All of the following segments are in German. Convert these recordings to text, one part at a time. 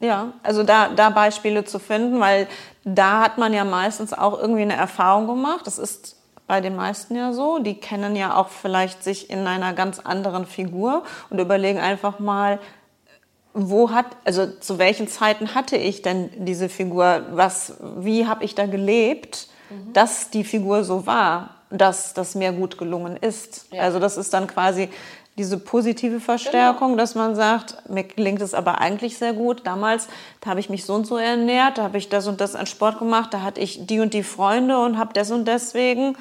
Ja, also da, da Beispiele zu finden, weil da hat man ja meistens auch irgendwie eine Erfahrung gemacht. Das ist bei den meisten ja so. Die kennen ja auch vielleicht sich in einer ganz anderen Figur und überlegen einfach mal, wo hat, also zu welchen Zeiten hatte ich denn diese Figur? Was, wie habe ich da gelebt, mhm. dass die Figur so war, dass das mir gut gelungen ist? Ja. Also das ist dann quasi diese positive Verstärkung, genau. dass man sagt, mir gelingt es aber eigentlich sehr gut. Damals, da habe ich mich so und so ernährt, da habe ich das und das an Sport gemacht, da hatte ich die und die Freunde und habe das und deswegen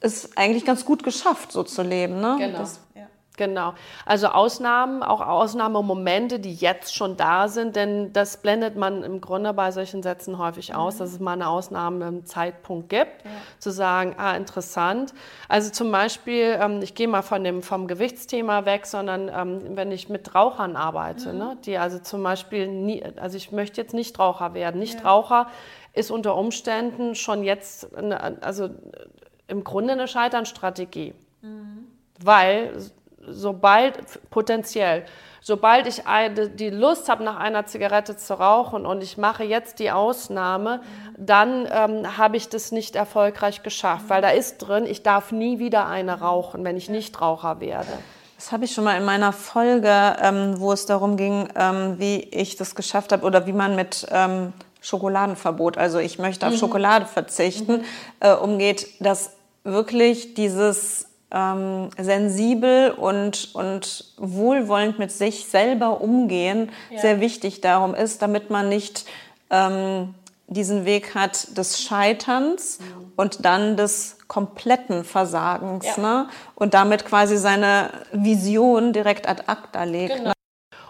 es eigentlich ganz gut geschafft, so zu leben. Ne? Genau. Das, Genau. Also Ausnahmen, auch Ausnahmemomente, die jetzt schon da sind, denn das blendet man im Grunde bei solchen Sätzen häufig aus, mhm. dass es mal eine Ausnahme im Zeitpunkt gibt, ja. zu sagen, ah, interessant. Also zum Beispiel, ähm, ich gehe mal von dem, vom Gewichtsthema weg, sondern ähm, wenn ich mit Rauchern arbeite, mhm. ne, die also zum Beispiel nie, also ich möchte jetzt nicht Raucher werden. Nichtraucher ja. ist unter Umständen schon jetzt, eine, also im Grunde eine Scheiternstrategie. Mhm. Weil sobald, potenziell, sobald ich eine, die Lust habe, nach einer Zigarette zu rauchen und ich mache jetzt die Ausnahme, dann ähm, habe ich das nicht erfolgreich geschafft, weil da ist drin, ich darf nie wieder eine rauchen, wenn ich nicht Raucher werde. Das habe ich schon mal in meiner Folge, ähm, wo es darum ging, ähm, wie ich das geschafft habe oder wie man mit ähm, Schokoladenverbot, also ich möchte auf mhm. Schokolade verzichten, mhm. äh, umgeht, dass wirklich dieses ähm, sensibel und, und wohlwollend mit sich selber umgehen ja. sehr wichtig darum ist, damit man nicht ähm, diesen Weg hat des Scheiterns mhm. und dann des kompletten Versagens ja. ne? und damit quasi seine Vision direkt ad acta legt. Genau. Ne?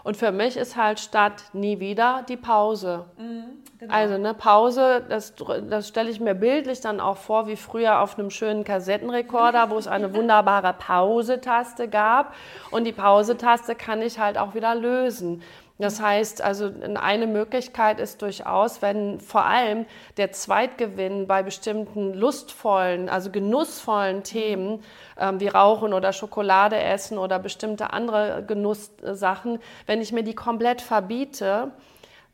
Und für mich ist halt statt nie wieder die Pause. Mhm, genau. Also eine Pause, das, das stelle ich mir bildlich dann auch vor, wie früher auf einem schönen Kassettenrekorder, wo es eine wunderbare Pause-Taste gab. Und die Pause-Taste kann ich halt auch wieder lösen. Das heißt, also eine Möglichkeit ist durchaus, wenn vor allem der Zweitgewinn bei bestimmten lustvollen, also genussvollen Themen ähm, wie Rauchen oder Schokolade essen oder bestimmte andere Genusssachen, wenn ich mir die komplett verbiete,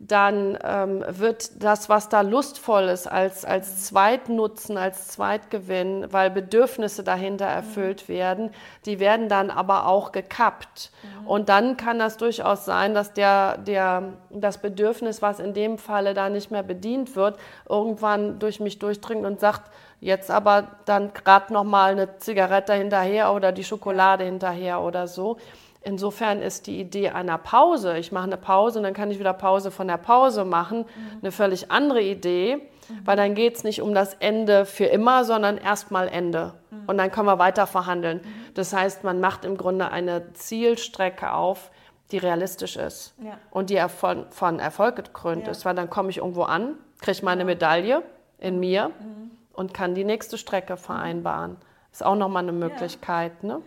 dann ähm, wird das, was da lustvoll ist, als, als Zweitnutzen, als Zweitgewinn, weil Bedürfnisse dahinter erfüllt werden, die werden dann aber auch gekappt. Mhm. Und dann kann das durchaus sein, dass der, der, das Bedürfnis, was in dem Falle da nicht mehr bedient wird, irgendwann durch mich durchdringt und sagt, jetzt aber dann gerade noch mal eine Zigarette hinterher oder die Schokolade hinterher oder so. Insofern ist die Idee einer Pause, ich mache eine Pause und dann kann ich wieder Pause von der Pause machen, mhm. eine völlig andere Idee, mhm. weil dann geht es nicht um das Ende für immer, sondern erstmal Ende. Mhm. Und dann können wir weiter verhandeln. Mhm. Das heißt, man macht im Grunde eine Zielstrecke auf, die realistisch ist ja. und die von, von Erfolg gekrönt ja. ist, weil dann komme ich irgendwo an, kriege meine Medaille in mir mhm. und kann die nächste Strecke vereinbaren. Ist auch nochmal eine Möglichkeit. Ja. Ne?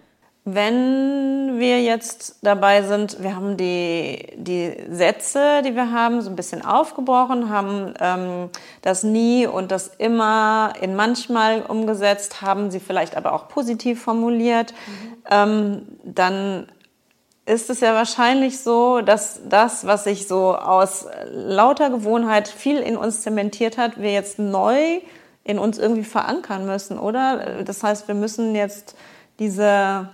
Wenn wir jetzt dabei sind, wir haben die, die Sätze, die wir haben, so ein bisschen aufgebrochen, haben ähm, das nie und das immer in manchmal umgesetzt, haben sie vielleicht aber auch positiv formuliert, mhm. ähm, dann ist es ja wahrscheinlich so, dass das, was sich so aus lauter Gewohnheit viel in uns zementiert hat, wir jetzt neu in uns irgendwie verankern müssen, oder? Das heißt, wir müssen jetzt diese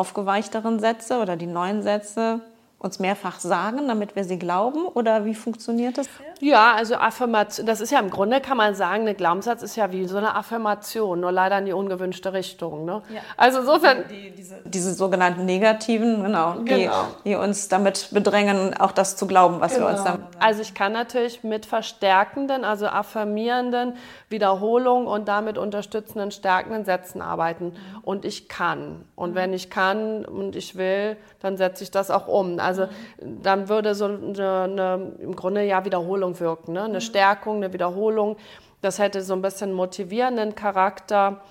aufgeweichteren Sätze oder die neuen Sätze uns mehrfach sagen, damit wir sie glauben? Oder wie funktioniert das? Ja, also Affirmation, das ist ja im Grunde, kann man sagen, ein Glaubenssatz ist ja wie so eine Affirmation, nur leider in die ungewünschte Richtung. Ne? Ja. Also insofern... Die, diese, diese, sogenannten Negativen, genau, genau. Die, die, uns damit bedrängen, auch das zu glauben, was genau. wir uns dann... Also ich kann natürlich mit verstärkenden, also affirmierenden Wiederholungen und damit unterstützenden, stärkenden Sätzen arbeiten. Mhm. Und ich kann. Und mhm. wenn ich kann und ich will, dann setze ich das auch um. Also dann würde so eine, eine im Grunde ja Wiederholung wirken, ne? eine Stärkung, eine Wiederholung. Das hätte so ein bisschen motivierenden Charakter.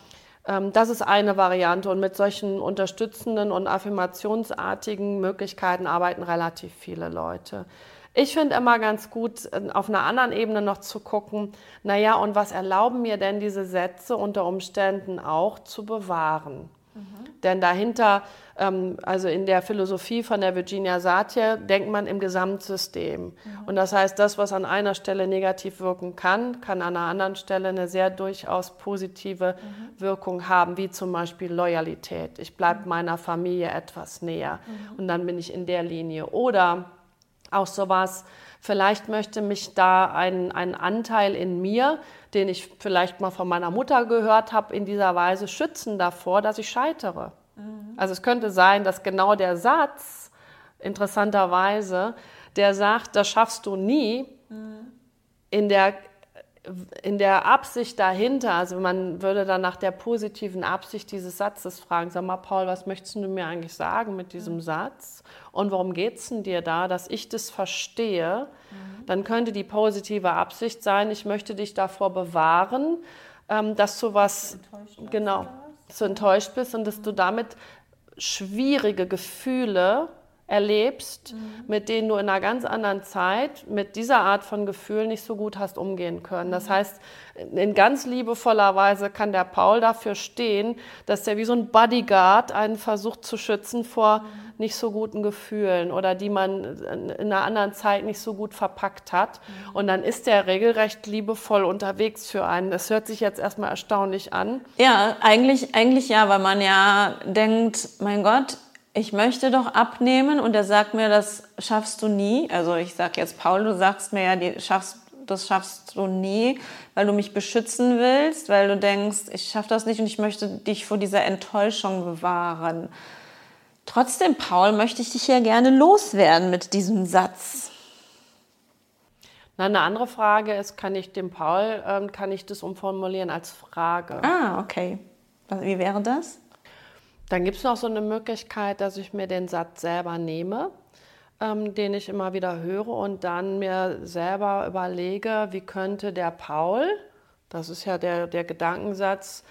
Ähm, das ist eine Variante und mit solchen unterstützenden und affirmationsartigen Möglichkeiten arbeiten relativ viele Leute. Ich finde immer ganz gut, äh, auf einer anderen Ebene noch zu gucken, naja, und was erlauben mir denn diese Sätze unter Umständen auch zu bewahren? Mhm. Denn dahinter, ähm, also in der Philosophie von der Virginia Satir, denkt man im Gesamtsystem. Mhm. Und das heißt, das, was an einer Stelle negativ wirken kann, kann an einer anderen Stelle eine sehr durchaus positive mhm. Wirkung haben, wie zum Beispiel Loyalität. Ich bleibe mhm. meiner Familie etwas näher mhm. und dann bin ich in der Linie. Oder auch sowas, vielleicht möchte mich da ein, ein Anteil in mir, den ich vielleicht mal von meiner Mutter gehört habe, in dieser Weise schützen davor, dass ich scheitere. Mhm. Also es könnte sein, dass genau der Satz, interessanterweise, der sagt, das schaffst du nie, mhm. in der in der Absicht dahinter, also man würde dann nach der positiven Absicht dieses Satzes fragen, sag mal, Paul, was möchtest du mir eigentlich sagen mit diesem mhm. Satz? Und worum geht es denn dir da, dass ich das verstehe? Mhm. Dann könnte die positive Absicht sein, ich möchte dich davor bewahren, ähm, dass du was, genau, dass du enttäuscht bist und dass du damit schwierige Gefühle erlebst, mhm. mit denen du in einer ganz anderen Zeit mit dieser Art von Gefühl nicht so gut hast umgehen können. Das mhm. heißt, in ganz liebevoller Weise kann der Paul dafür stehen, dass er wie so ein Bodyguard einen versucht zu schützen vor mhm. nicht so guten Gefühlen oder die man in einer anderen Zeit nicht so gut verpackt hat. Mhm. Und dann ist er regelrecht liebevoll unterwegs für einen. Das hört sich jetzt erstmal erstaunlich an. Ja, eigentlich, eigentlich ja, weil man ja denkt, mein Gott, ich möchte doch abnehmen und er sagt mir, das schaffst du nie. Also ich sage jetzt, Paul, du sagst mir ja, die schaffst, das schaffst du nie, weil du mich beschützen willst, weil du denkst, ich schaffe das nicht und ich möchte dich vor dieser Enttäuschung bewahren. Trotzdem, Paul, möchte ich dich ja gerne loswerden mit diesem Satz. Na, eine andere Frage ist, kann ich dem Paul, ähm, kann ich das umformulieren als Frage? Ah, okay. Wie wäre das? Dann gibt es noch so eine Möglichkeit, dass ich mir den Satz selber nehme, ähm, den ich immer wieder höre und dann mir selber überlege, wie könnte der Paul, das ist ja der, der Gedankensatz,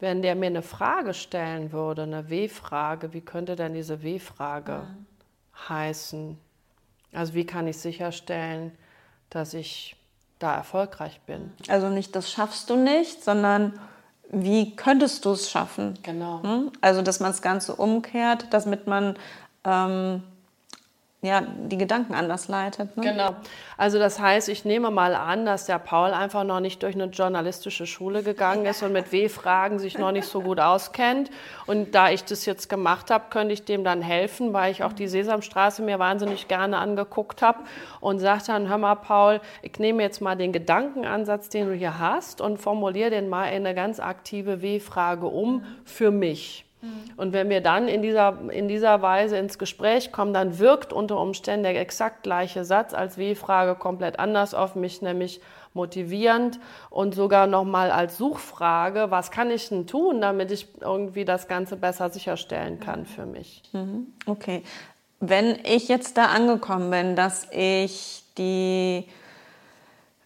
wenn der mir eine Frage stellen würde, eine W-Frage, wie könnte denn diese W-Frage mhm. heißen? Also wie kann ich sicherstellen, dass ich da erfolgreich bin? Also nicht, das schaffst du nicht, sondern wie könntest du es schaffen? Genau. Hm? Also, dass man das Ganze umkehrt, damit man ähm, ja, die Gedanken anders leitet. Ne? Genau. Also das heißt, ich nehme mal an, dass der Paul einfach noch nicht durch eine journalistische Schule gegangen ist und mit W-Fragen sich noch nicht so gut auskennt. Und da ich das jetzt gemacht habe, könnte ich dem dann helfen, weil ich auch die Sesamstraße mir wahnsinnig gerne angeguckt habe und sage dann, hör mal Paul, ich nehme jetzt mal den Gedankenansatz, den du hier hast und formuliere den mal in eine ganz aktive W-Frage um für mich. Mhm. Und wenn wir dann in dieser, in dieser Weise ins Gespräch kommen, dann wirkt unter Umständen der exakt gleiche Satz als W-Frage komplett anders auf mich, nämlich motivierend und sogar nochmal als Suchfrage, was kann ich denn tun, damit ich irgendwie das Ganze besser sicherstellen kann für mich. Mhm. Okay. Wenn ich jetzt da angekommen bin, dass ich die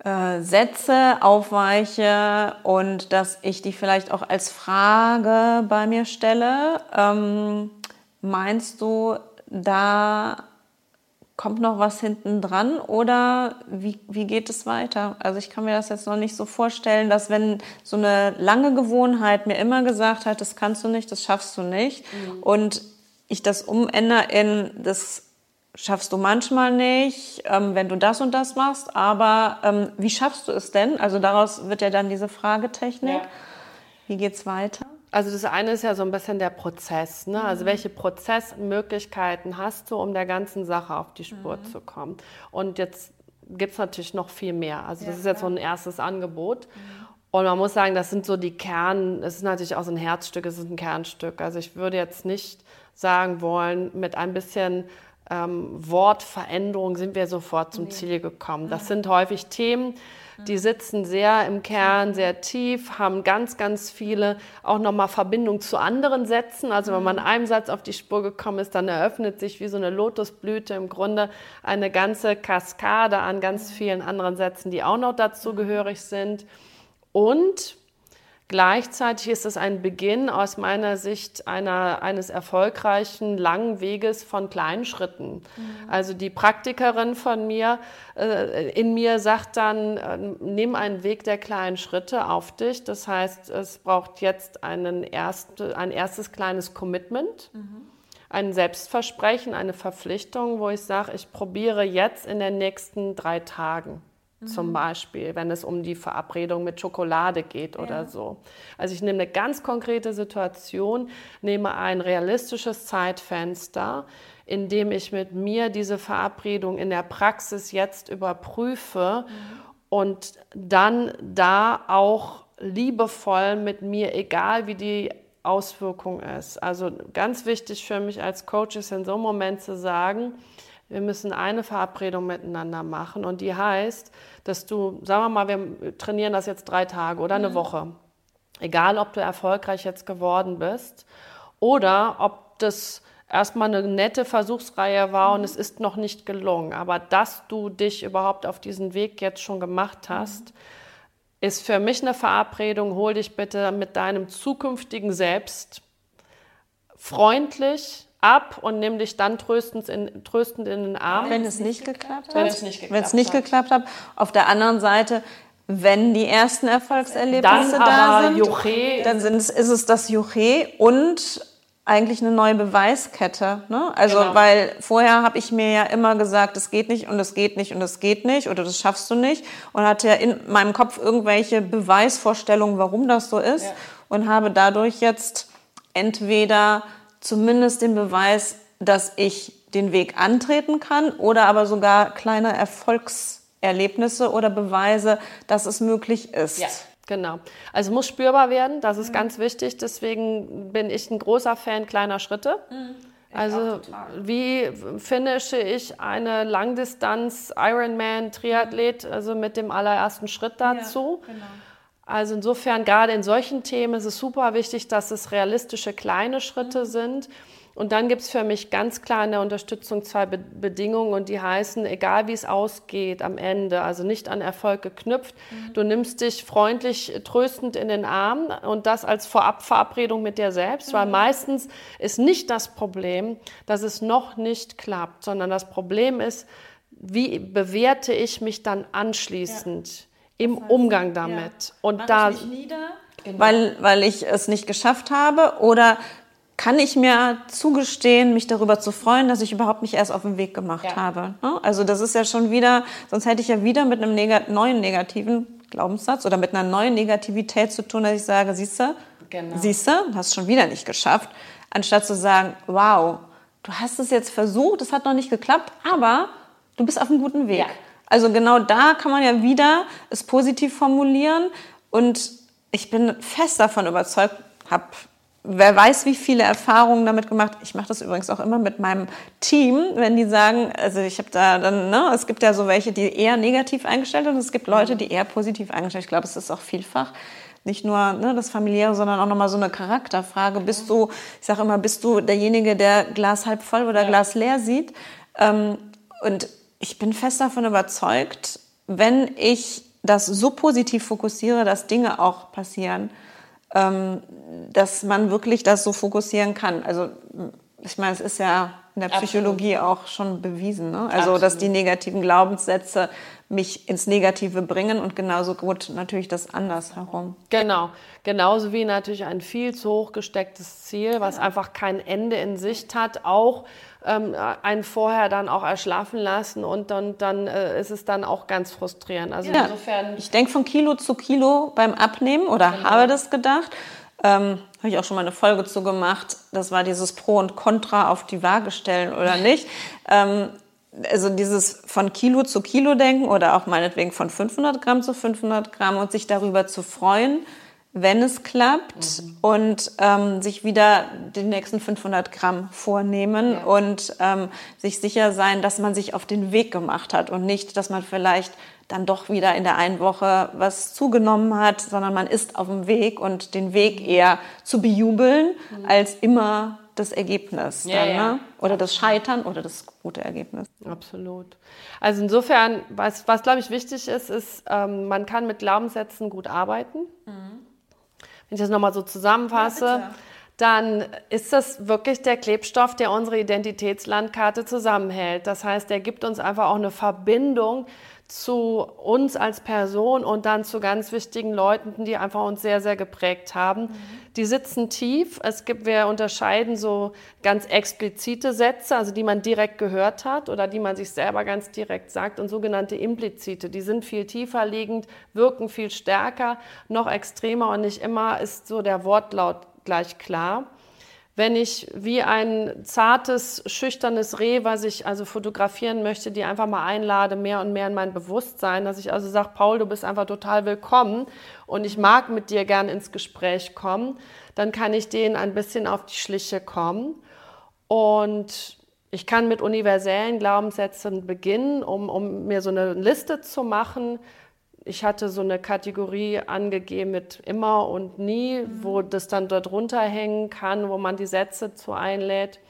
äh, Sätze aufweiche und dass ich die vielleicht auch als Frage bei mir stelle. Ähm, meinst du, da kommt noch was hinten dran oder wie, wie geht es weiter? Also ich kann mir das jetzt noch nicht so vorstellen, dass wenn so eine lange Gewohnheit mir immer gesagt hat, das kannst du nicht, das schaffst du nicht mhm. und ich das umändere in das schaffst du manchmal nicht, ähm, wenn du das und das machst, aber ähm, wie schaffst du es denn? Also daraus wird ja dann diese Fragetechnik. Ja. Wie geht's weiter? Also das eine ist ja so ein bisschen der Prozess. Ne? Also mhm. welche Prozessmöglichkeiten hast du, um der ganzen Sache auf die Spur mhm. zu kommen? Und jetzt gibt es natürlich noch viel mehr. Also das ja, ist jetzt klar. so ein erstes Angebot. Mhm. Und man muss sagen, das sind so die Kern, es ist natürlich auch so ein Herzstück, es ist ein Kernstück. Also ich würde jetzt nicht sagen wollen, mit ein bisschen ähm, Wortveränderung sind wir sofort zum Ziel gekommen. Das sind häufig Themen, die sitzen sehr im Kern, sehr tief, haben ganz, ganz viele auch nochmal Verbindungen zu anderen Sätzen. Also wenn man in einem Satz auf die Spur gekommen ist, dann eröffnet sich wie so eine Lotusblüte im Grunde eine ganze Kaskade an ganz vielen anderen Sätzen, die auch noch dazu gehörig sind. Und Gleichzeitig ist es ein Beginn aus meiner Sicht einer, eines erfolgreichen langen Weges von kleinen Schritten. Mhm. Also die Praktikerin von mir, äh, in mir sagt dann, äh, nimm einen Weg der kleinen Schritte auf dich. Das heißt, es braucht jetzt einen erst, ein erstes kleines Commitment. Mhm. Ein Selbstversprechen, eine Verpflichtung, wo ich sage, ich probiere jetzt in den nächsten drei Tagen zum mhm. Beispiel, wenn es um die Verabredung mit Schokolade geht ja. oder so. Also ich nehme eine ganz konkrete Situation, nehme ein realistisches Zeitfenster, in dem ich mit mir diese Verabredung in der Praxis jetzt überprüfe mhm. und dann da auch liebevoll mit mir, egal wie die Auswirkung ist. Also ganz wichtig für mich als Coach ist in so einem Moment zu sagen, wir müssen eine Verabredung miteinander machen und die heißt, dass du, sagen wir mal, wir trainieren das jetzt drei Tage oder eine mhm. Woche. Egal, ob du erfolgreich jetzt geworden bist oder ob das erstmal eine nette Versuchsreihe war mhm. und es ist noch nicht gelungen. Aber dass du dich überhaupt auf diesen Weg jetzt schon gemacht hast, mhm. ist für mich eine Verabredung. Hol dich bitte mit deinem zukünftigen Selbst freundlich ab und nimm dich dann tröstend in, tröstend in den Arm. Wenn es nicht geklappt hat. Wenn es nicht geklappt, wenn es nicht geklappt hat. Auf der anderen Seite, wenn die ersten Erfolgserlebnisse dann da sind, Juche. dann sind es, ist es das Juche und eigentlich eine neue Beweiskette. Ne? Also, genau. weil vorher habe ich mir ja immer gesagt, es geht nicht und es geht nicht und es geht nicht oder das schaffst du nicht und hatte ja in meinem Kopf irgendwelche Beweisvorstellungen, warum das so ist ja. und habe dadurch jetzt entweder zumindest den Beweis, dass ich den Weg antreten kann oder aber sogar kleine Erfolgserlebnisse oder Beweise, dass es möglich ist. Ja. Genau. Also muss spürbar werden, das ist mhm. ganz wichtig. Deswegen bin ich ein großer Fan kleiner Schritte. Mhm. Also wie finische ich eine Langdistanz Ironman Triathlet, also mit dem allerersten Schritt dazu? Ja, genau. Also insofern, gerade in solchen Themen ist es super wichtig, dass es realistische kleine Schritte mhm. sind. Und dann gibt es für mich ganz klar in der Unterstützung zwei Be Bedingungen und die heißen, egal wie es ausgeht am Ende, also nicht an Erfolg geknüpft, mhm. du nimmst dich freundlich tröstend in den Arm und das als Vorabverabredung mit dir selbst, mhm. weil meistens ist nicht das Problem, dass es noch nicht klappt, sondern das Problem ist, wie bewerte ich mich dann anschließend? Ja im das heißt, Umgang damit. Ja. Und Mach da, ich nieder, genau. weil, weil ich es nicht geschafft habe oder kann ich mir zugestehen, mich darüber zu freuen, dass ich überhaupt nicht erst auf den Weg gemacht ja. habe. Ne? Also das ist ja schon wieder, sonst hätte ich ja wieder mit einem neg neuen negativen Glaubenssatz oder mit einer neuen Negativität zu tun, dass ich sage, siehst du, genau. siehst du, hast schon wieder nicht geschafft, anstatt zu sagen, wow, du hast es jetzt versucht, es hat noch nicht geklappt, aber du bist auf einem guten Weg. Ja. Also genau da kann man ja wieder es positiv formulieren. Und ich bin fest davon überzeugt, habe wer weiß, wie viele Erfahrungen damit gemacht. Ich mache das übrigens auch immer mit meinem Team, wenn die sagen, also ich habe da dann, ne, es gibt ja so welche, die eher negativ eingestellt sind und es gibt Leute, die eher positiv eingestellt. Ich glaube, es ist auch vielfach nicht nur ne, das familiäre, sondern auch nochmal so eine Charakterfrage. Bist du, ich sage immer, bist du derjenige, der Glas halb voll oder. Glas leer sieht? Ähm, und ich bin fest davon überzeugt, wenn ich das so positiv fokussiere, dass Dinge auch passieren, ähm, dass man wirklich das so fokussieren kann. Also ich meine, es ist ja in der Psychologie Absolut. auch schon bewiesen. Ne? Also, Absolut. dass die negativen Glaubenssätze mich ins Negative bringen und genauso gut natürlich das andersherum. Genau, genauso wie natürlich ein viel zu hoch gestecktes Ziel, was genau. einfach kein Ende in Sicht hat, auch ähm, einen vorher dann auch erschlafen lassen und dann, dann äh, ist es dann auch ganz frustrierend. Also ja. insofern. Ich denke von Kilo zu Kilo beim Abnehmen oder genau. habe das gedacht. Ähm, habe ich auch schon mal eine Folge zu gemacht. Das war dieses Pro und Contra auf die Waage stellen oder nicht. ähm, also dieses von Kilo zu Kilo denken oder auch meinetwegen von 500 Gramm zu 500 Gramm und sich darüber zu freuen, wenn es klappt mhm. und ähm, sich wieder die nächsten 500 Gramm vornehmen ja. und ähm, sich sicher sein, dass man sich auf den Weg gemacht hat und nicht, dass man vielleicht dann doch wieder in der einen Woche was zugenommen hat, sondern man ist auf dem Weg und den Weg eher zu bejubeln, mhm. als immer das Ergebnis ja, dann, ja. Ne? oder das Scheitern oder das gute Ergebnis. Absolut. Also insofern, was, was glaube ich wichtig ist, ist, ähm, man kann mit Glaubenssätzen gut arbeiten. Mhm. Wenn ich das nochmal so zusammenfasse, ja, dann ist das wirklich der Klebstoff, der unsere Identitätslandkarte zusammenhält. Das heißt, der gibt uns einfach auch eine Verbindung zu uns als Person und dann zu ganz wichtigen Leuten, die einfach uns sehr, sehr geprägt haben. Mhm. Die sitzen tief. Es gibt, wir unterscheiden so ganz explizite Sätze, also die man direkt gehört hat oder die man sich selber ganz direkt sagt und sogenannte implizite. Die sind viel tiefer liegend, wirken viel stärker, noch extremer und nicht immer ist so der Wortlaut gleich klar wenn ich wie ein zartes, schüchternes Reh, was ich also fotografieren möchte, die einfach mal einlade, mehr und mehr in mein Bewusstsein, dass ich also sage, Paul, du bist einfach total willkommen und ich mag mit dir gern ins Gespräch kommen, dann kann ich denen ein bisschen auf die Schliche kommen. Und ich kann mit universellen Glaubenssätzen beginnen, um, um mir so eine Liste zu machen, ich hatte so eine Kategorie angegeben mit immer und nie, mhm. wo das dann dort runterhängen kann, wo man die Sätze zu einlädt.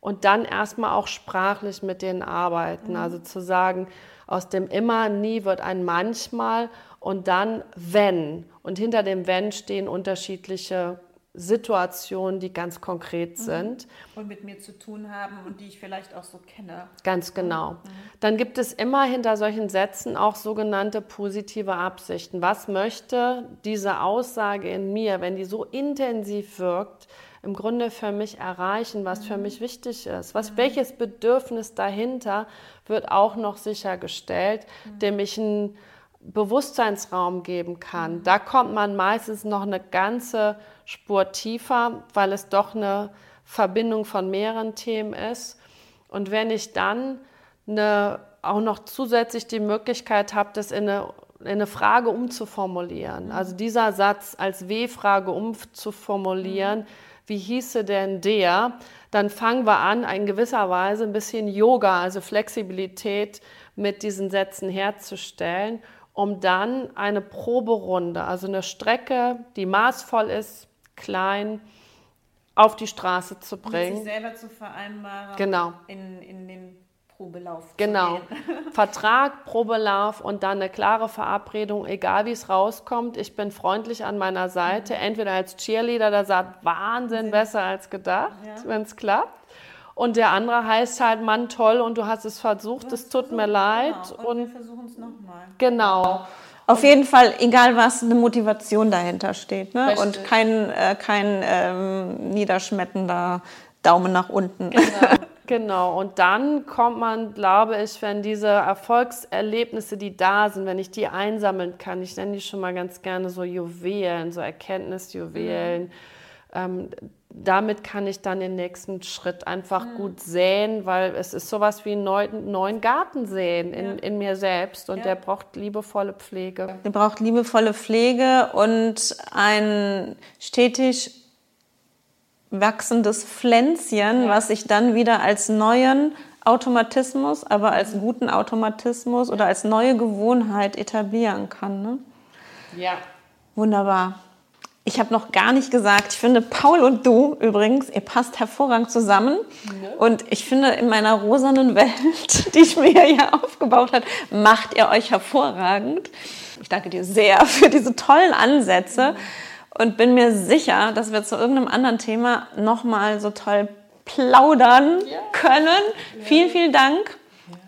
Und dann erstmal auch sprachlich mit denen arbeiten. Mhm. Also zu sagen, aus dem immer, nie wird ein manchmal und dann wenn. Und hinter dem wenn stehen unterschiedliche Situationen, die ganz konkret mhm. sind. Und mit mir zu tun haben und die ich vielleicht auch so kenne. Ganz genau. Mhm. Dann gibt es immer hinter solchen Sätzen auch sogenannte positive Absichten. Was möchte diese Aussage in mir, wenn die so intensiv wirkt, im Grunde für mich erreichen, was mhm. für mich wichtig ist? Was, mhm. Welches Bedürfnis dahinter wird auch noch sichergestellt, mhm. dem ich ein Bewusstseinsraum geben kann. Da kommt man meistens noch eine ganze Spur tiefer, weil es doch eine Verbindung von mehreren Themen ist. Und wenn ich dann eine, auch noch zusätzlich die Möglichkeit habe, das in eine, in eine Frage umzuformulieren, also dieser Satz als W-Frage umzuformulieren, wie hieße denn der, dann fangen wir an, in gewisser Weise ein bisschen Yoga, also Flexibilität mit diesen Sätzen herzustellen um dann eine Proberunde, also eine Strecke, die maßvoll ist, klein, auf die Straße zu bringen. Um sich selber zu vereinbaren. Genau. In, in den Probelauf. Genau. Vertrag, Probelauf und dann eine klare Verabredung, egal wie es rauskommt. Ich bin freundlich an meiner Seite, mhm. entweder als Cheerleader, der sagt, Wahnsinn, besser als gedacht, ja. wenn es klappt. Und der andere heißt halt, Mann, toll, und du hast es versucht, es tut mir leid. Genau. Und, und wir versuchen es nochmal. Genau. Auf jeden Fall, egal was, eine Motivation dahinter steht. Ne? Und kein, äh, kein ähm, niederschmetternder Daumen nach unten. Genau. Genau, und dann kommt man, glaube ich, wenn diese Erfolgserlebnisse, die da sind, wenn ich die einsammeln kann, ich nenne die schon mal ganz gerne so Juwelen, so Erkenntnisjuwelen, mhm. ähm, damit kann ich dann den nächsten Schritt einfach mhm. gut säen, weil es ist sowas wie einen neuen, neuen Garten säen in, ja. in mir selbst und ja. der braucht liebevolle Pflege. Der braucht liebevolle Pflege und ein stetig wachsendes Pflänzchen, ja. was sich dann wieder als neuen Automatismus, aber als guten Automatismus oder als neue Gewohnheit etablieren kann. Ne? Ja. Wunderbar. Ich habe noch gar nicht gesagt, ich finde Paul und du übrigens, ihr passt hervorragend zusammen. Ja. Und ich finde, in meiner rosanen Welt, die ich mir hier aufgebaut habe, macht ihr euch hervorragend. Ich danke dir sehr für diese tollen Ansätze und bin mir sicher, dass wir zu irgendeinem anderen Thema nochmal so toll plaudern ja. können. Ja. Vielen, vielen Dank.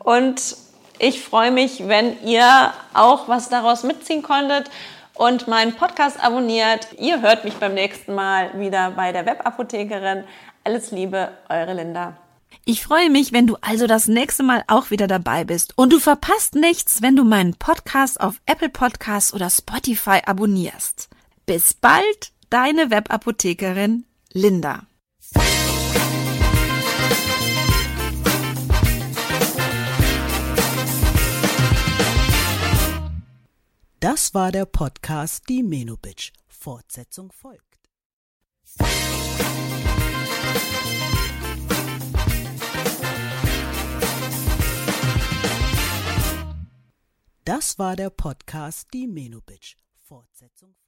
Und ich freue mich, wenn ihr auch was daraus mitziehen konntet und meinen Podcast abonniert. Ihr hört mich beim nächsten Mal wieder bei der Webapothekerin. Alles Liebe, eure Linda. Ich freue mich, wenn du also das nächste Mal auch wieder dabei bist. Und du verpasst nichts, wenn du meinen Podcast auf Apple Podcasts oder Spotify abonnierst. Bis bald, deine Webapothekerin Linda. Das war der Podcast Die Menobitch Fortsetzung folgt. Das war der Podcast Die Menobitch. Fortsetzung folgt.